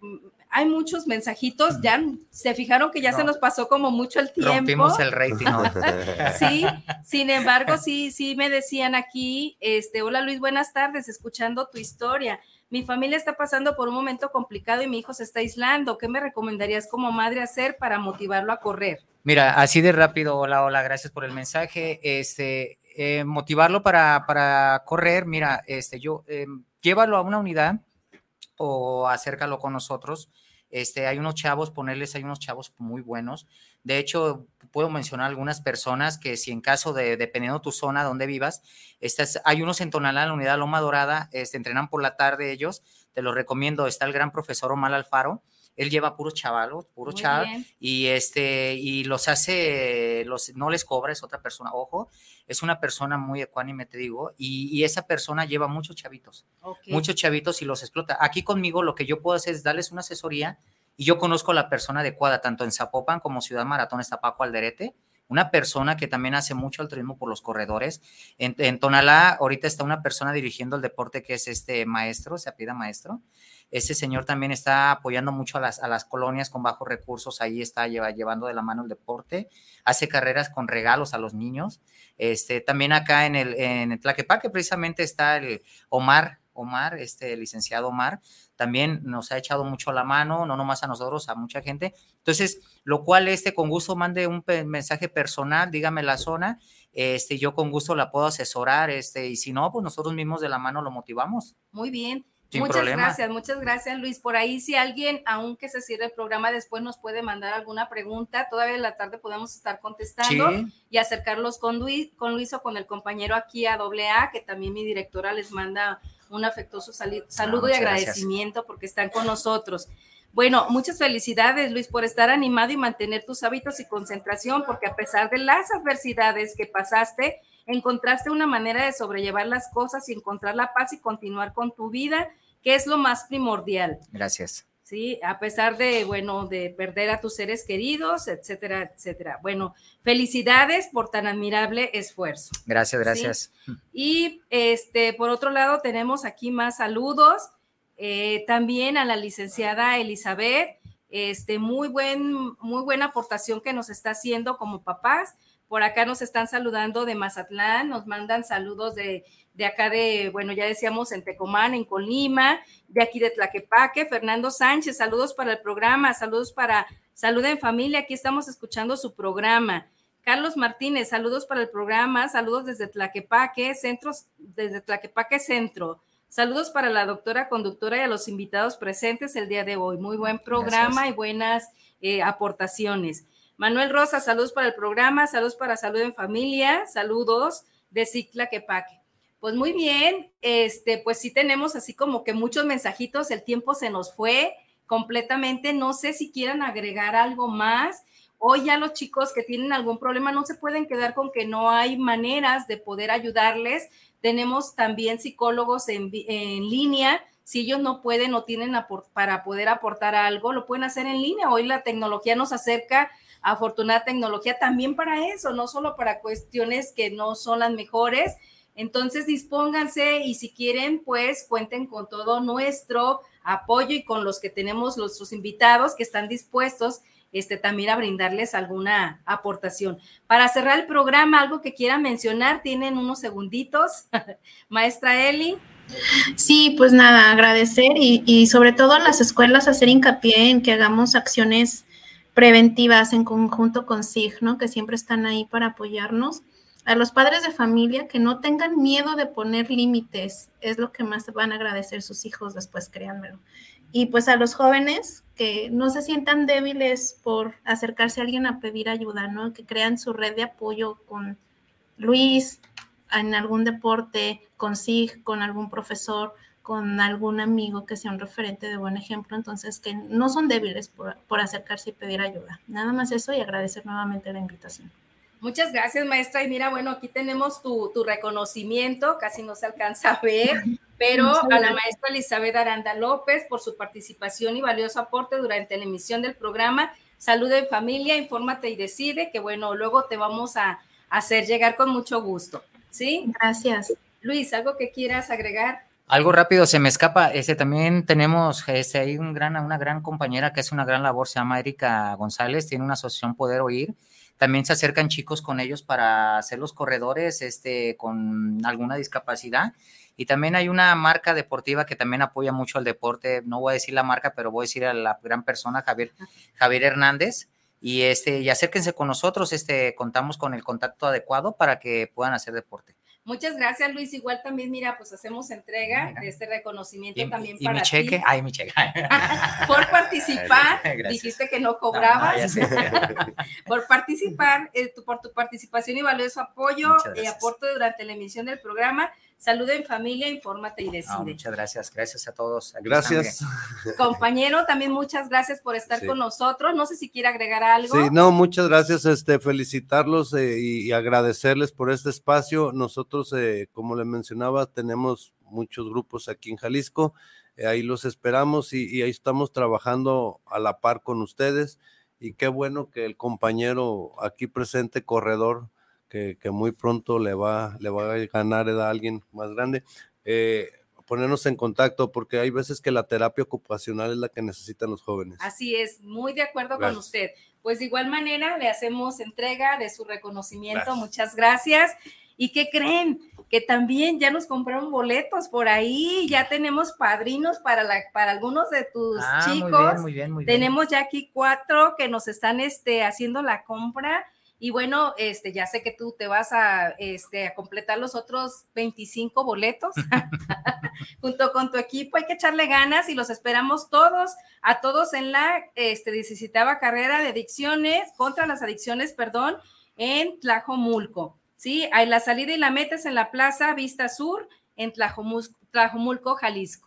S3: Hay muchos mensajitos, ya se fijaron que ya se nos pasó como mucho el tiempo.
S5: Rompimos el rating. *laughs*
S3: sí, sin embargo, sí, sí me decían aquí, este, hola Luis, buenas tardes, escuchando tu historia. Mi familia está pasando por un momento complicado y mi hijo se está aislando. ¿Qué me recomendarías como madre hacer para motivarlo a correr?
S5: Mira, así de rápido, hola, hola, gracias por el mensaje. Este, eh, motivarlo para, para, correr, mira, este, yo, eh, llévalo a una unidad o acércalo con nosotros. Este, hay unos chavos, ponerles, hay unos chavos muy buenos. De hecho, puedo mencionar algunas personas que si en caso de, dependiendo tu zona donde vivas, estas, hay unos en Tonalá, en la unidad Loma Dorada, este, entrenan por la tarde ellos, te los recomiendo, está el gran profesor Omar Alfaro, él lleva puros chavalos, puro chaval, y este, y los hace, los, no les cobra, es otra persona, ojo, es una persona muy ecuánime, te digo, y, esa persona lleva muchos chavitos, muchos chavitos y los explota. Aquí conmigo lo que yo puedo hacer es darles una asesoría, y yo conozco a la persona adecuada, tanto en Zapopan como Ciudad Maratón, está Paco Alderete, una persona que también hace mucho altruismo por los corredores. En, en, Tonalá, ahorita está una persona dirigiendo el deporte que es este maestro, se apida maestro, ese señor también está apoyando mucho a las, a las colonias con bajos recursos, ahí está llevando de la mano el deporte, hace carreras con regalos a los niños. Este, también acá en el, en Tlaquepaque precisamente está el Omar, Omar, este licenciado Omar, también nos ha echado mucho la mano, no nomás a nosotros, a mucha gente. Entonces, lo cual este con gusto mande un mensaje personal, dígame la zona, este yo con gusto la puedo asesorar, este y si no, pues nosotros mismos de la mano lo motivamos.
S3: Muy bien muchas gracias, muchas gracias Luis. Por ahí si alguien, aunque se cierre el programa, después nos puede mandar alguna pregunta, todavía en la tarde podemos estar contestando y acercarlos con Luis, con Luis o con el compañero aquí a AA, que también mi directora les manda un afectuoso saludo y agradecimiento porque están con nosotros. Bueno, muchas felicidades Luis por estar animado y mantener tus hábitos y concentración, porque a pesar de las adversidades que pasaste, encontraste una manera de sobrellevar las cosas y encontrar la paz y continuar con tu vida, que es lo más primordial.
S5: Gracias.
S3: Sí, a pesar de, bueno, de perder a tus seres queridos, etcétera, etcétera. Bueno, felicidades por tan admirable esfuerzo.
S5: Gracias, gracias.
S3: Y este, por otro lado, tenemos aquí más saludos. Eh, también a la licenciada Elizabeth, este, muy, buen, muy buena aportación que nos está haciendo como papás. Por acá nos están saludando de Mazatlán, nos mandan saludos de, de acá de, bueno, ya decíamos en Tecomán, en Colima, de aquí de Tlaquepaque. Fernando Sánchez, saludos para el programa, saludos para Salud en Familia, aquí estamos escuchando su programa. Carlos Martínez, saludos para el programa, saludos desde Tlaquepaque, centros, desde Tlaquepaque Centro. Saludos para la doctora conductora y a los invitados presentes el día de hoy. Muy buen programa y buenas eh, aportaciones. Manuel Rosa, saludos para el programa, saludos para Salud en Familia, saludos de Cicla Quepaque. Pues muy bien, este, pues sí tenemos así como que muchos mensajitos, el tiempo se nos fue completamente, no sé si quieran agregar algo más. Hoy ya los chicos que tienen algún problema no se pueden quedar con que no hay maneras de poder ayudarles. Tenemos también psicólogos en, en línea. Si ellos no pueden o tienen para poder aportar algo, lo pueden hacer en línea. Hoy la tecnología nos acerca afortunada tecnología también para eso, no solo para cuestiones que no son las mejores. Entonces, dispónganse y si quieren, pues cuenten con todo nuestro apoyo y con los que tenemos los invitados que están dispuestos este, también a brindarles alguna aportación. Para cerrar el programa, algo que quieran mencionar, tienen unos segunditos. *laughs* Maestra Eli.
S4: Sí, pues nada, agradecer y, y sobre todo a las escuelas hacer hincapié en que hagamos acciones preventivas en conjunto con SIG, ¿no? Que siempre están ahí para apoyarnos. A los padres de familia que no tengan miedo de poner límites, es lo que más van a agradecer sus hijos después, créanmelo. Y pues a los jóvenes que no se sientan débiles por acercarse a alguien a pedir ayuda, ¿no? Que crean su red de apoyo con Luis en algún deporte, con SIG, con algún profesor, con algún amigo que sea un referente de buen ejemplo, entonces que no son débiles por, acercarse y pedir ayuda. Nada más eso y agradecer nuevamente la invitación.
S3: Muchas gracias, maestra. Y mira, bueno, aquí tenemos tu, reconocimiento, casi no se alcanza a ver, *laughs* pero a la maestra Elizabeth Aranda López por su participación y valioso aporte durante la emisión del programa. Salud en familia, infórmate y decide, que bueno, luego te vamos a hacer llegar con mucho gusto. ¿Sí?
S4: Gracias.
S3: Luis, ¿algo que quieras agregar?
S5: Algo rápido se me escapa. Este también tenemos este, hay un gran, una gran compañera que hace una gran labor, se llama Erika González, tiene una asociación Poder Oír. También se acercan chicos con ellos para hacer los corredores este, con alguna discapacidad. Y también hay una marca deportiva que también apoya mucho al deporte. No voy a decir la marca, pero voy a decir a la gran persona, Javier, Javier Hernández. Y, este, y acérquense con nosotros, este, contamos con el contacto adecuado para que puedan hacer deporte.
S3: Muchas gracias, Luis. Igual también, mira, pues hacemos entrega de este reconocimiento también
S5: y
S3: para
S5: mi cheque,
S3: ti.
S5: ay, mi cheque. *laughs*
S3: por participar. *laughs*
S5: Gracias.
S3: Dijiste que no cobrabas.
S5: No, *laughs*
S3: por participar, eh, tu- por tu participación y valioso apoyo y
S5: gracias.
S3: aporte durante la emisión del programa. Salud en familia, infórmate y decide.
S5: muchas gracias, gracias a todos. Aquí
S6: Gracias.
S5: están, *laughs*
S3: Compañero, también muchas gracias por estar
S6: Sí.
S3: con nosotros. No sé si quiere agregar algo.
S6: Sí, no, muchas gracias, este, felicitarlos eh, y, y agradecerles por este espacio. Nosotros, eh, como le mencionaba, tenemos muchos grupos aquí en Jalisco, eh, ahí los esperamos y, y ahí estamos trabajando a la par con ustedes. Y qué bueno que el compañero aquí presente, corredor, que, que muy pronto le va, le va a ganar a alguien más grande, eh, ponernos en contacto, porque hay veces que la terapia ocupacional es la que necesitan los jóvenes.
S3: Así es, muy de acuerdo con
S6: Gracias.
S3: usted. Pues de igual manera le hacemos entrega de su reconocimiento.
S6: Gracias.
S3: Muchas gracias. ¿Y qué creen? Que también ya nos compraron boletos por ahí, ya tenemos padrinos para, la, para algunos de tus
S5: Ah, muy
S3: chicos.
S5: bien, muy bien, muy bien.
S3: Tenemos ya aquí cuatro que nos están este, haciendo la compra. Y bueno, este, ya sé que tú te vas a, este, a completar los otros 25 boletos *laughs* *laughs* junto con tu equipo. Hay que echarle ganas y los esperamos todos, a todos en la este, 17 carrera de adicciones, contra las adicciones, perdón, en Tlajomulco. Sí, hay la salida y la meta es en la Plaza Vista Sur, en Tlajomulco, Jalisco.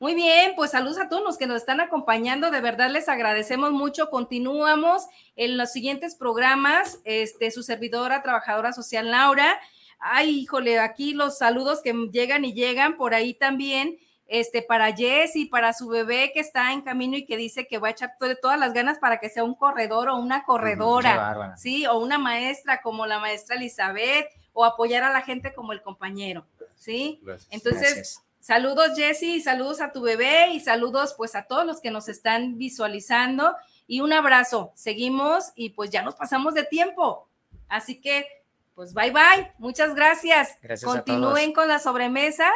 S3: Muy bien, pues saludos a todos los que nos están acompañando. De verdad les agradecemos mucho. Continuamos en los siguientes programas. Este, su servidora, trabajadora social Laura. Ay, híjole, aquí los saludos que llegan y llegan por ahí también. Este, para Jessy, para su bebé que está en camino y que dice que va a echar to- todas las ganas para que sea un corredor o una
S5: Qué
S3: corredora,
S5: bárbara.
S3: sí, o una maestra como la maestra Elizabeth, o apoyar a la gente como el compañero, sí.
S6: Gracias.
S3: Entonces,
S5: Gracias.
S3: Saludos Jessy, y saludos a tu bebé y saludos pues a todos los que nos están visualizando y un abrazo. Seguimos y pues ya nos pasamos de tiempo. Así que pues bye bye. Muchas gracias.
S5: Gracias a
S3: Continúen
S5: todos.
S3: con la sobremesa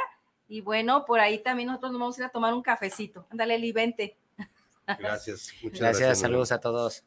S3: y bueno, por ahí también nosotros nos vamos a ir a tomar un cafecito. Ándale, Eli, vente.
S6: Gracias. Muchas
S5: Gracias,
S6: gracias.
S5: saludos a todos.